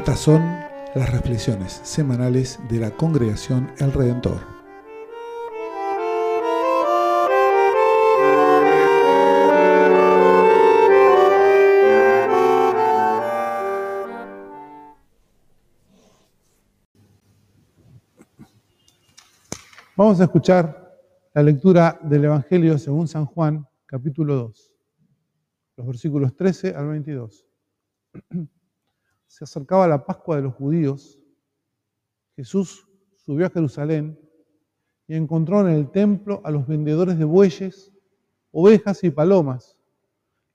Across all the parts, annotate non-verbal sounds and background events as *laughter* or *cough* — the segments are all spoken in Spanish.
Estas son las reflexiones semanales de la congregación El Redentor. Vamos a escuchar la lectura del Evangelio según San Juan, capítulo 2, los versículos 13 al 22. *clears throat* Se acercaba la Pascua de los judíos. Jesús subió a Jerusalén y encontró en el templo a los vendedores de bueyes, ovejas y palomas,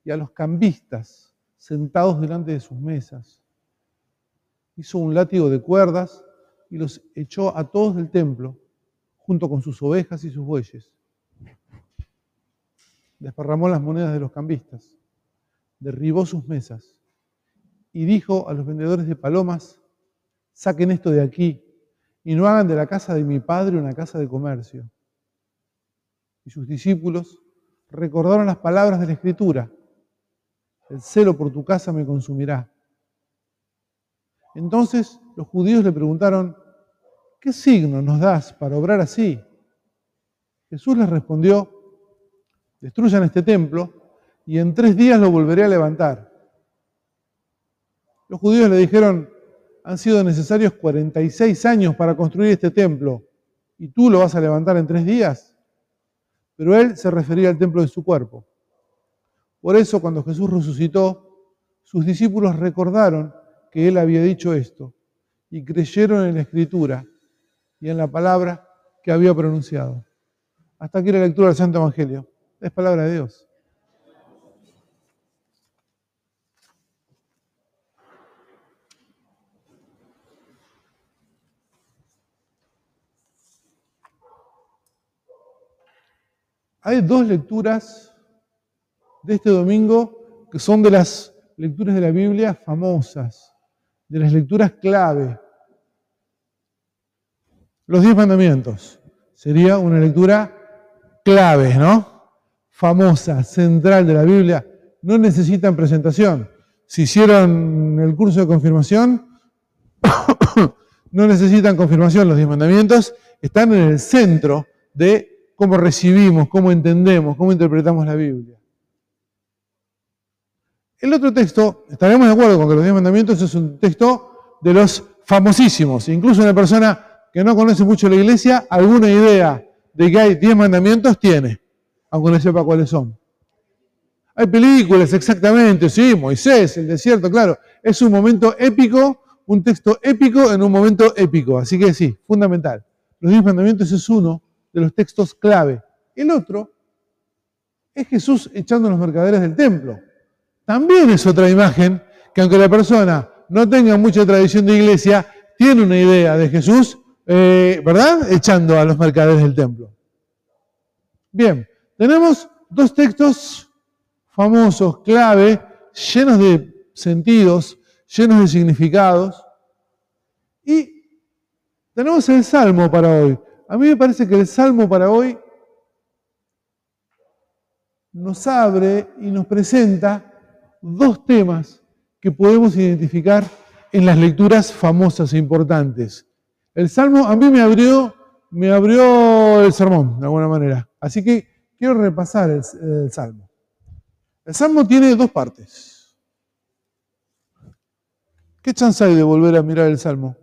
y a los cambistas sentados delante de sus mesas. Hizo un látigo de cuerdas y los echó a todos del templo, junto con sus ovejas y sus bueyes. Desparramó las monedas de los cambistas, derribó sus mesas y dijo a los vendedores de palomas, saquen esto de aquí y no hagan de la casa de mi padre una casa de comercio. Y sus discípulos recordaron las palabras de la Escritura, el celo por tu casa me consumirá. Entonces los judíos le preguntaron, ¿qué signo nos das para obrar así? Jesús les respondió, destruyan este templo y en tres días lo volveré a levantar. Los judíos le dijeron, han sido necesarios 46 años para construir este templo y tú lo vas a levantar en tres días. Pero él se refería al templo de su cuerpo. Por eso cuando Jesús resucitó, sus discípulos recordaron que él había dicho esto y creyeron en la escritura y en la palabra que había pronunciado. Hasta aquí la lectura del Santo Evangelio. Es palabra de Dios. Hay dos lecturas de este domingo que son de las lecturas de la Biblia famosas, de las lecturas clave. Los diez mandamientos. Sería una lectura clave, ¿no? Famosa, central de la Biblia. No necesitan presentación. Si hicieron el curso de confirmación, *coughs* no necesitan confirmación. Los diez mandamientos están en el centro de cómo recibimos, cómo entendemos, cómo interpretamos la Biblia. El otro texto, estaremos de acuerdo con que los diez mandamientos es un texto de los famosísimos. Incluso una persona que no conoce mucho la iglesia, alguna idea de que hay diez mandamientos tiene, aunque no sepa cuáles son. Hay películas, exactamente, sí, Moisés, el desierto, claro. Es un momento épico, un texto épico en un momento épico. Así que sí, fundamental. Los diez mandamientos es uno de los textos clave. El otro es Jesús echando a los mercaderes del templo. También es otra imagen que aunque la persona no tenga mucha tradición de iglesia, tiene una idea de Jesús, eh, ¿verdad? Echando a los mercaderes del templo. Bien, tenemos dos textos famosos, clave, llenos de sentidos, llenos de significados. Y tenemos el Salmo para hoy. A mí me parece que el Salmo para hoy nos abre y nos presenta dos temas que podemos identificar en las lecturas famosas e importantes. El Salmo a mí me abrió, me abrió el sermón, de alguna manera. Así que quiero repasar el, el Salmo. El Salmo tiene dos partes. ¿Qué chance hay de volver a mirar el Salmo?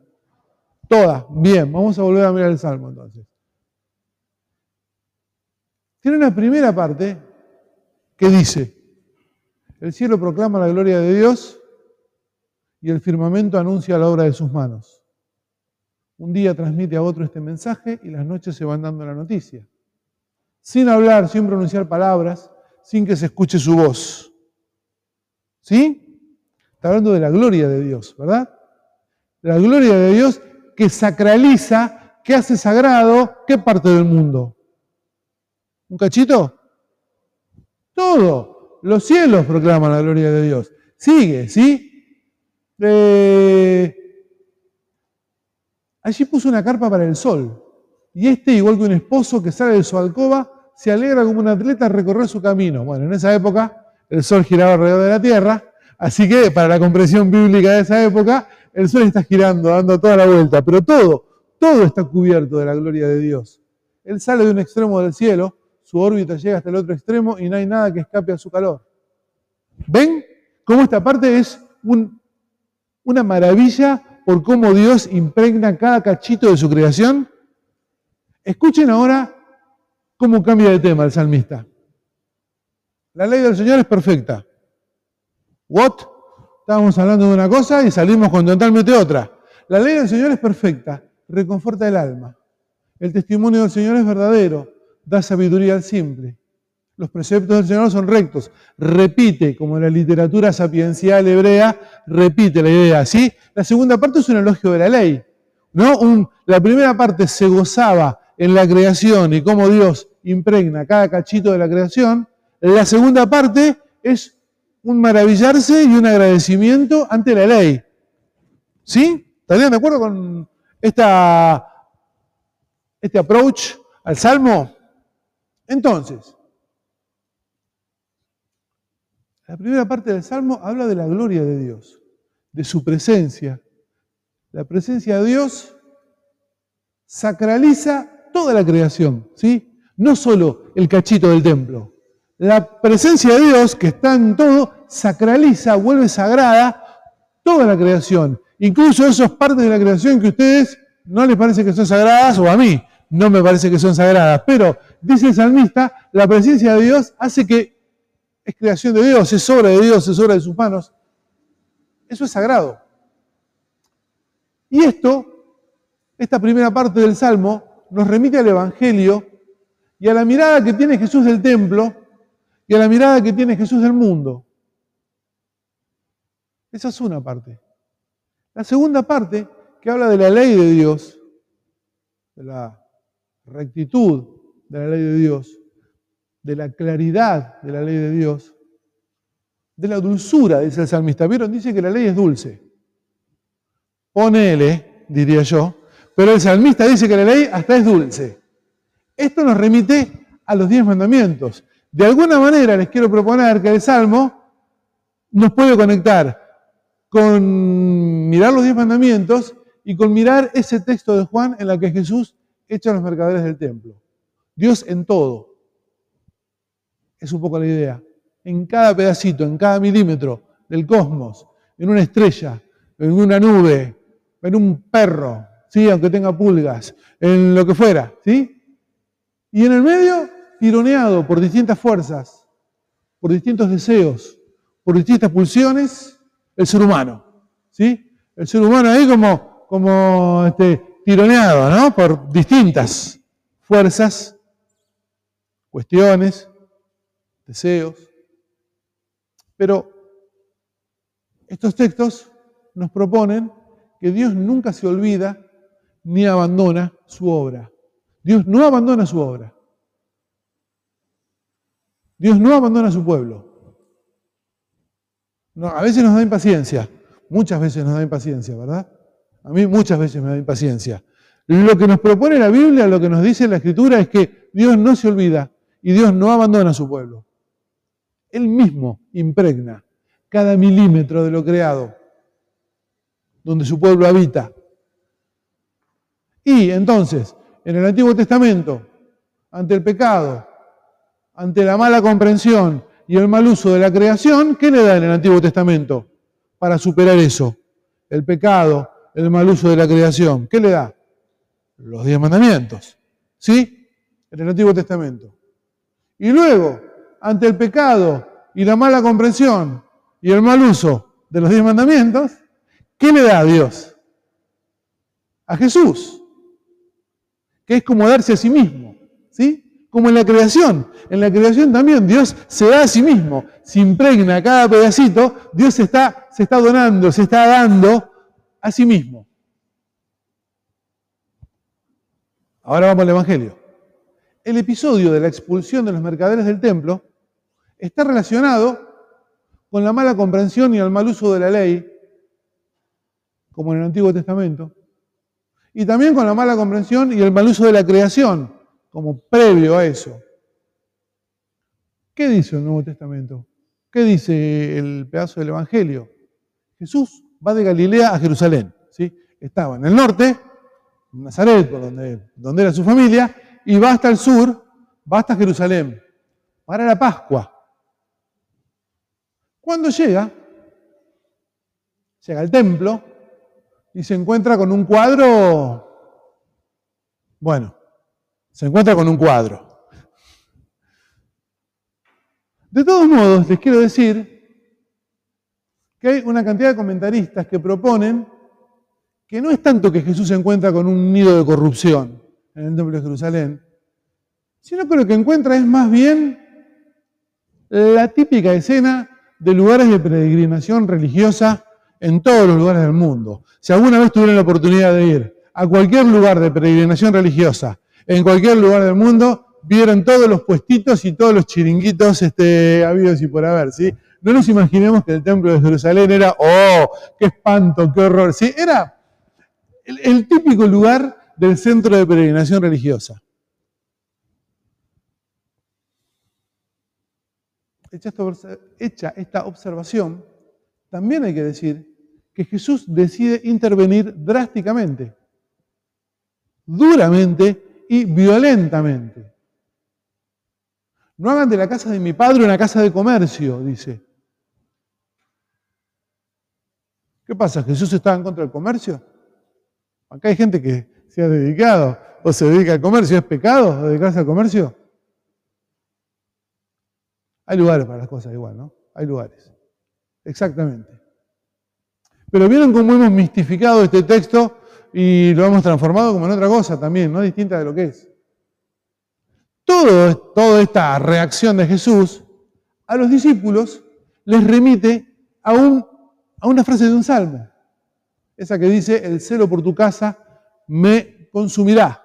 Toda. Bien, vamos a volver a mirar el Salmo entonces. Tiene una primera parte que dice, el cielo proclama la gloria de Dios y el firmamento anuncia la obra de sus manos. Un día transmite a otro este mensaje y las noches se van dando la noticia. Sin hablar, sin pronunciar palabras, sin que se escuche su voz. ¿Sí? Está hablando de la gloria de Dios, ¿verdad? La gloria de Dios que sacraliza, que hace sagrado, ¿qué parte del mundo? ¿Un cachito? Todo. Los cielos proclaman la gloria de Dios. Sigue, ¿sí? Eh, allí puso una carpa para el sol. Y este, igual que un esposo que sale de su alcoba, se alegra como un atleta a recorrer su camino. Bueno, en esa época el sol giraba alrededor de la tierra, así que para la comprensión bíblica de esa época, el sol está girando, dando toda la vuelta, pero todo, todo está cubierto de la gloria de Dios. Él sale de un extremo del cielo, su órbita llega hasta el otro extremo y no hay nada que escape a su calor. ¿Ven cómo esta parte es una maravilla por cómo Dios impregna cada cachito de su creación? Escuchen ahora cómo cambia de tema el salmista. La ley del Señor es perfecta. ¿What? Estábamos hablando de una cosa y salimos con totalmente otra. La ley del Señor es perfecta, reconforta el alma. El testimonio del Señor es verdadero, da sabiduría al simple. Los preceptos del Señor son rectos. Repite, como en la literatura sapiencial hebrea, repite la idea. ¿sí? La segunda parte es un elogio de la ley. ¿no? la primera parte se gozaba en la creación y cómo Dios impregna cada cachito de la creación. La segunda parte es un maravillarse y un agradecimiento ante la ley. ¿Sí? ¿Estarían de acuerdo con esta, este approach al Salmo? Entonces, la primera parte del Salmo habla de la gloria de Dios, de su presencia. La presencia de Dios sacraliza toda la creación, ¿sí? No solo el cachito del templo. La presencia de Dios, que está en todo, sacraliza, vuelve sagrada toda la creación. Incluso esas partes de la creación que a ustedes no les parece que son sagradas, o a mí no me parece que son sagradas. Pero, dice el salmista, la presencia de Dios hace que es creación de Dios, es obra de Dios, es obra de sus manos. Eso es sagrado. Y esto, esta primera parte del Salmo, nos remite al Evangelio y a la mirada que tiene Jesús del templo y a la mirada que tiene Jesús del mundo. Esa es una parte. La segunda parte, que habla de la ley de Dios, de la rectitud de la ley de Dios, de la claridad de la ley de Dios, de la dulzura, dice el salmista. ¿Vieron? Dice que la ley es dulce. Ponele, diría yo, pero el salmista dice que la ley hasta es dulce. Esto nos remite a los diez mandamientos. De alguna manera les quiero proponer que el Salmo nos puede conectar con mirar los diez mandamientos y con mirar ese texto de Juan en la que Jesús echa a los mercaderes del templo. Dios en todo. Es un poco la idea. En cada pedacito, en cada milímetro del cosmos, en una estrella, en una nube, en un perro, ¿sí? aunque tenga pulgas, en lo que fuera, ¿sí? Y en el medio, tironeado por distintas fuerzas, por distintos deseos, por distintas pulsiones, el ser humano, ¿sí? El ser humano ahí como, como este, tironeado, ¿no? Por distintas fuerzas, cuestiones, deseos. Pero estos textos nos proponen que Dios nunca se olvida ni abandona su obra. Dios no abandona su obra. Dios no abandona a su pueblo. a veces nos da impaciencia, muchas veces nos da impaciencia, ¿verdad? A mí muchas veces me da impaciencia. Lo que nos propone la Biblia, lo que nos dice la Escritura es que Dios no se olvida y Dios no abandona a su pueblo. Él mismo impregna cada milímetro de lo creado, donde su pueblo habita. Y entonces, en el Antiguo Testamento, ante el pecado, ante la mala comprensión y el mal uso de la creación, ¿qué le da en el Antiguo Testamento para superar eso? El pecado, el mal uso de la creación. ¿Qué le da? Los diez mandamientos. ¿Sí? En el Antiguo Testamento. Y luego, ante el pecado y la mala comprensión y el mal uso de los diez mandamientos, ¿qué le da a Dios? A Jesús que es como darse a sí mismo, ¿sí? Como en la creación. En la creación también Dios se da a sí mismo, se impregna cada pedacito, Dios se está, se está donando, se está dando a sí mismo. Ahora vamos al Evangelio. El episodio de la expulsión de los mercaderes del templo está relacionado con la mala comprensión y el mal uso de la ley, como en el Antiguo Testamento, y también con la mala comprensión y el mal uso de la creación, como previo a eso. ¿Qué dice el Nuevo Testamento? ¿Qué dice el pedazo del Evangelio? Jesús va de Galilea a Jerusalén. ¿sí? Estaba en el norte, en Nazaret, por donde, donde era su familia, y va hasta el sur, va hasta Jerusalén, para la Pascua. Cuando llega, llega al templo y se encuentra con un cuadro, bueno, se encuentra con un cuadro. De todos modos, les quiero decir que hay una cantidad de comentaristas que proponen que no es tanto que Jesús se encuentra con un nido de corrupción en el templo de Jerusalén, sino que lo que encuentra es más bien la típica escena de lugares de peregrinación religiosa en todos los lugares del mundo. Si alguna vez tuvieron la oportunidad de ir a cualquier lugar de peregrinación religiosa, en cualquier lugar del mundo, vieron todos los puestitos y todos los chiringuitos este, habidos y por haber, ¿sí? No nos imaginemos que el templo de Jerusalén era, oh, qué espanto, qué horror, ¿sí? Era el, el típico lugar del centro de peregrinación religiosa. Hecha esta observación, también hay que decir que Jesús decide intervenir drásticamente, duramente y violentamente. No hagan de la casa de mi padre una casa de comercio, dice. ¿Qué pasa? ¿Jesús estaba en contra del comercio? Acá hay gente que se ha dedicado o se dedica al comercio. ¿Es pecado dedicarse al comercio? Hay lugares para las cosas igual, ¿no? Hay lugares. Exactamente. Pero vieron cómo hemos mistificado este texto y lo hemos transformado como en otra cosa también, no distinta de lo que es. Todo, toda esta reacción de Jesús a los discípulos les remite a, a una frase de un salmo, esa que dice, el celo por tu casa me consumirá.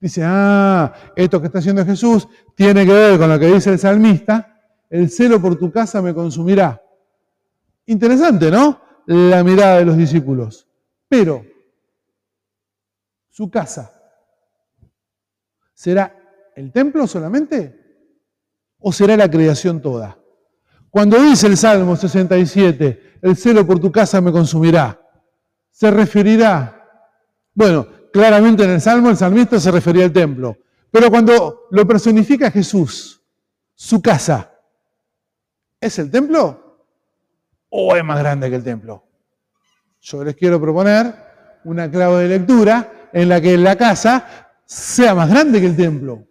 Dice, ah, esto que está haciendo Jesús tiene que ver con lo que dice el salmista, el celo por tu casa me consumirá. Interesante, ¿no? La mirada de los discípulos. Pero, su casa, ¿será el templo solamente? ¿O será la creación toda? Cuando dice el Salmo 67, el celo por tu casa me consumirá, se referirá, bueno, claramente en el Salmo el salmista se refería al templo. Pero cuando lo personifica Jesús, su casa, ¿es el templo o es más grande que el templo? Yo les quiero proponer una clave de lectura en la que la casa sea más grande que el templo.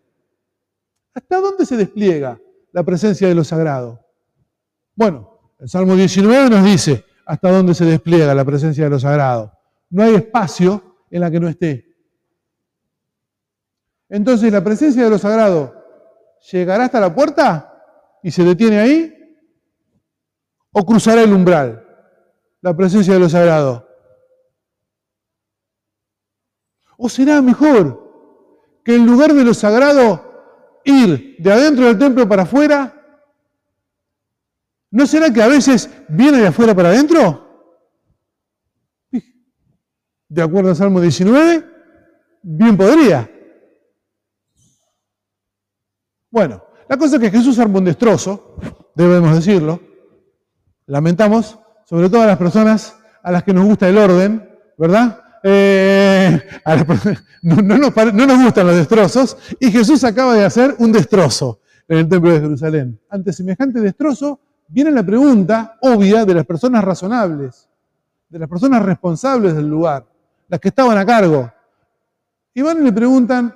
¿Hasta dónde se despliega la presencia de lo sagrado? Bueno, el Salmo 19 nos dice hasta dónde se despliega la presencia de lo sagrado. No hay espacio en la que no esté. Entonces, ¿la presencia de lo sagrado llegará hasta la puerta y se detiene ahí? ¿O cruzará el umbral? La presencia de lo sagrado. ¿O será mejor que en lugar de lo sagrado ir de adentro del templo para afuera? ¿No será que a veces viene de afuera para adentro? de acuerdo al Salmo 19, bien podría. Bueno, la cosa es que Jesús armó un destrozo, debemos decirlo. Lamentamos, sobre todo a las personas a las que nos gusta el orden, ¿verdad? Eh, no, nos, no nos gustan los destrozos y Jesús acaba de hacer un destrozo en el templo de Jerusalén. Ante semejante destrozo viene la pregunta obvia de las personas razonables, de las personas responsables del lugar las que estaban a cargo. Y van y le preguntan,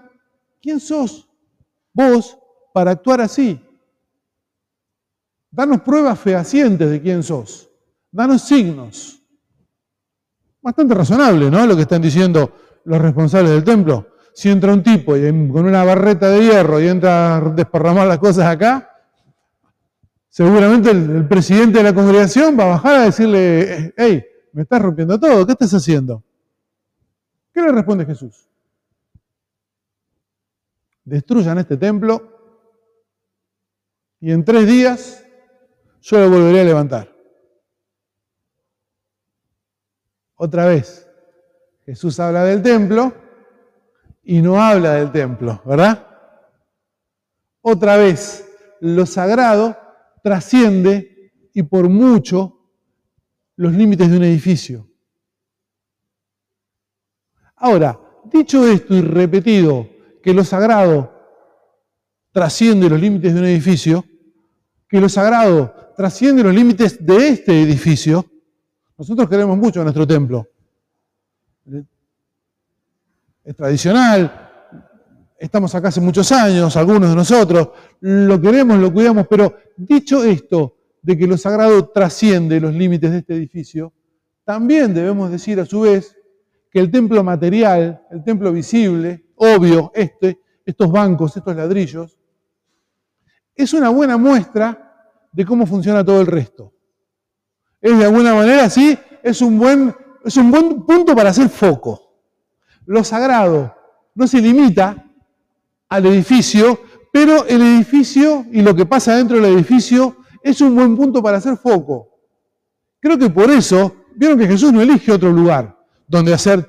¿quién sos vos para actuar así? Danos pruebas fehacientes de quién sos. Danos signos. Bastante razonable, ¿no? Lo que están diciendo los responsables del templo. Si entra un tipo con una barreta de hierro y entra a desparramar las cosas acá, seguramente el, el presidente de la congregación va a bajar a decirle, hey, me estás rompiendo todo, ¿qué estás haciendo? ¿Qué le responde Jesús? Destruyan este templo y en tres días yo lo volveré a levantar. Otra vez, Jesús habla del templo y no habla del templo, ¿verdad? Otra vez, lo sagrado trasciende y por mucho los límites de un edificio. Ahora, dicho esto y repetido, que lo sagrado trasciende los límites de un edificio, que lo sagrado trasciende los límites de este edificio, nosotros queremos mucho nuestro templo. Es tradicional, estamos acá hace muchos años, algunos de nosotros, lo queremos, lo cuidamos, pero dicho esto, de que lo sagrado trasciende los límites de este edificio, también debemos decir a su vez que el templo material, el templo visible, obvio, este, estos bancos, estos ladrillos, es una buena muestra de cómo funciona todo el resto. Es de alguna manera, sí, es un buen, es un buen punto para hacer foco. Lo sagrado no se limita al edificio, pero el edificio y lo que pasa dentro del edificio es un buen punto para hacer foco. Creo que por eso, vieron que Jesús no elige otro lugar donde hacer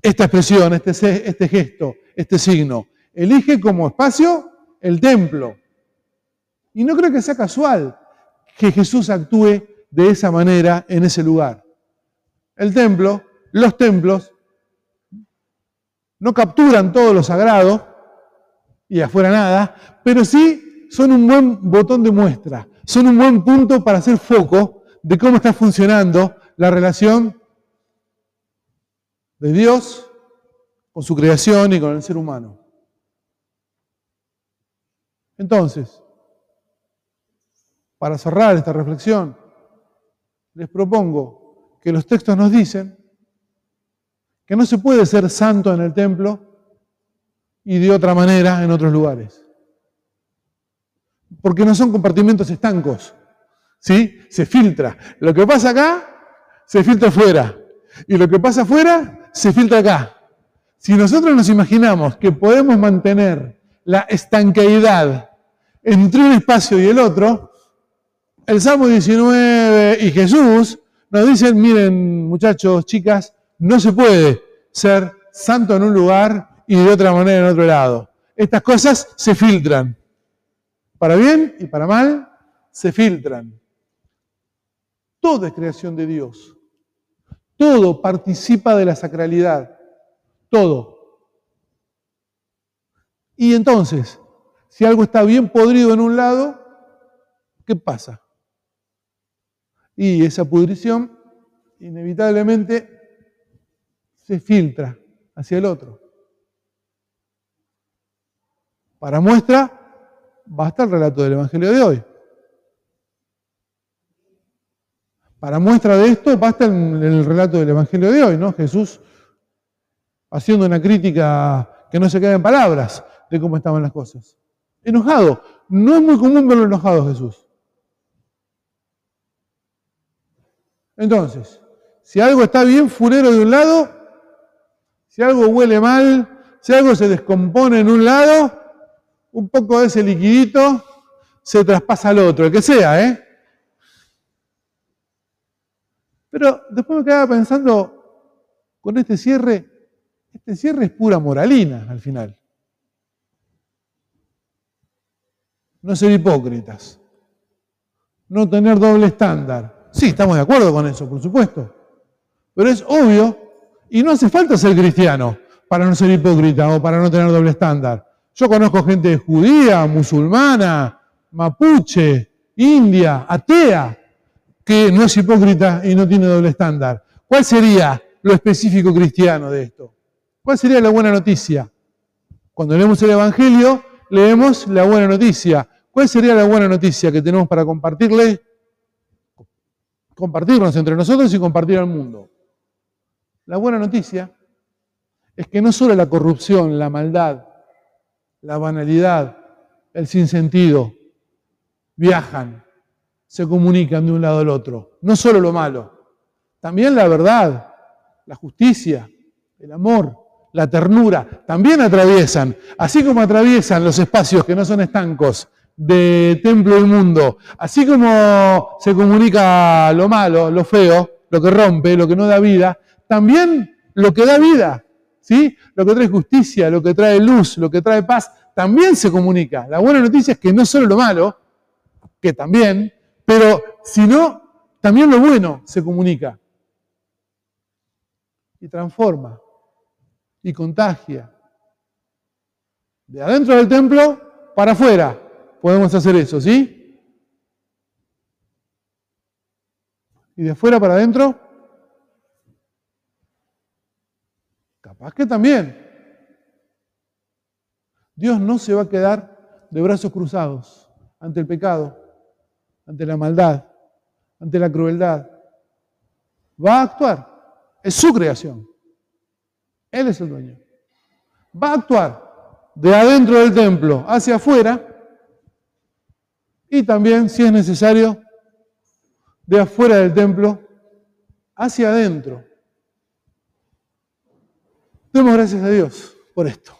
esta expresión, este, este gesto, este signo. Elige como espacio el templo. Y no creo que sea casual que Jesús actúe de esa manera en ese lugar. El templo, los templos, no capturan todo lo sagrado y afuera nada, pero sí son un buen botón de muestra, son un buen punto para hacer foco de cómo está funcionando la relación de Dios con su creación y con el ser humano. Entonces, para cerrar esta reflexión, les propongo que los textos nos dicen que no se puede ser santo en el templo y de otra manera en otros lugares. Porque no son compartimentos estancos. ¿Sí? Se filtra. Lo que pasa acá, se filtra afuera. Y lo que pasa afuera, se filtra acá. Si nosotros nos imaginamos que podemos mantener la estanqueidad entre un espacio y el otro, el Salmo 19 y Jesús nos dicen, miren muchachos, chicas, no se puede ser santo en un lugar y de otra manera en otro lado. Estas cosas se filtran. Para bien y para mal, se filtran. Todo es creación de Dios. Todo participa de la sacralidad. Todo. Y entonces, si algo está bien podrido en un lado, ¿qué pasa? Y esa pudrición inevitablemente se filtra hacia el otro. Para muestra, basta el relato del Evangelio de hoy. Para muestra de esto, basta el, el relato del Evangelio de hoy, ¿no? Jesús haciendo una crítica que no se queda en palabras de cómo estaban las cosas. Enojado. No es muy común verlo enojado Jesús. Entonces, si algo está bien furero de un lado, si algo huele mal, si algo se descompone en un lado, un poco de ese liquidito se traspasa al otro, el que sea, ¿eh? Pero después me quedaba pensando, con este cierre, este cierre es pura moralina al final. No ser hipócritas. No tener doble estándar. Sí, estamos de acuerdo con eso, por supuesto. Pero es obvio, y no hace falta ser cristiano para no ser hipócrita o para no tener doble estándar. Yo conozco gente judía, musulmana, mapuche, india, atea, que no es hipócrita y no tiene doble estándar. ¿Cuál sería lo específico cristiano de esto? ¿Cuál sería la buena noticia? Cuando leemos el Evangelio, leemos la buena noticia. ¿Cuál sería la buena noticia que tenemos para compartirle? Compartirnos entre nosotros y compartir al mundo. La buena noticia es que no solo la corrupción, la maldad, la banalidad, el sinsentido, viajan, se comunican de un lado al otro. No solo lo malo, también la verdad, la justicia, el amor, la ternura, también atraviesan, así como atraviesan los espacios que no son estancos de templo del mundo, así como se comunica lo malo, lo feo, lo que rompe, lo que no da vida, también lo que da vida, ¿sí? Lo que trae justicia, lo que trae luz, lo que trae paz, también se comunica. La buena noticia es que no solo lo malo, que también, pero sino también lo bueno se comunica y transforma y contagia. De adentro del templo para afuera podemos hacer eso, ¿sí? Y de afuera para adentro, capaz que también. Dios no se va a quedar de brazos cruzados ante el pecado, ante la maldad, ante la crueldad. Va a actuar. Es su creación. Él es el dueño. Va a actuar de adentro del templo hacia afuera y también, si es necesario, de afuera del templo hacia adentro. Demos gracias a Dios por esto.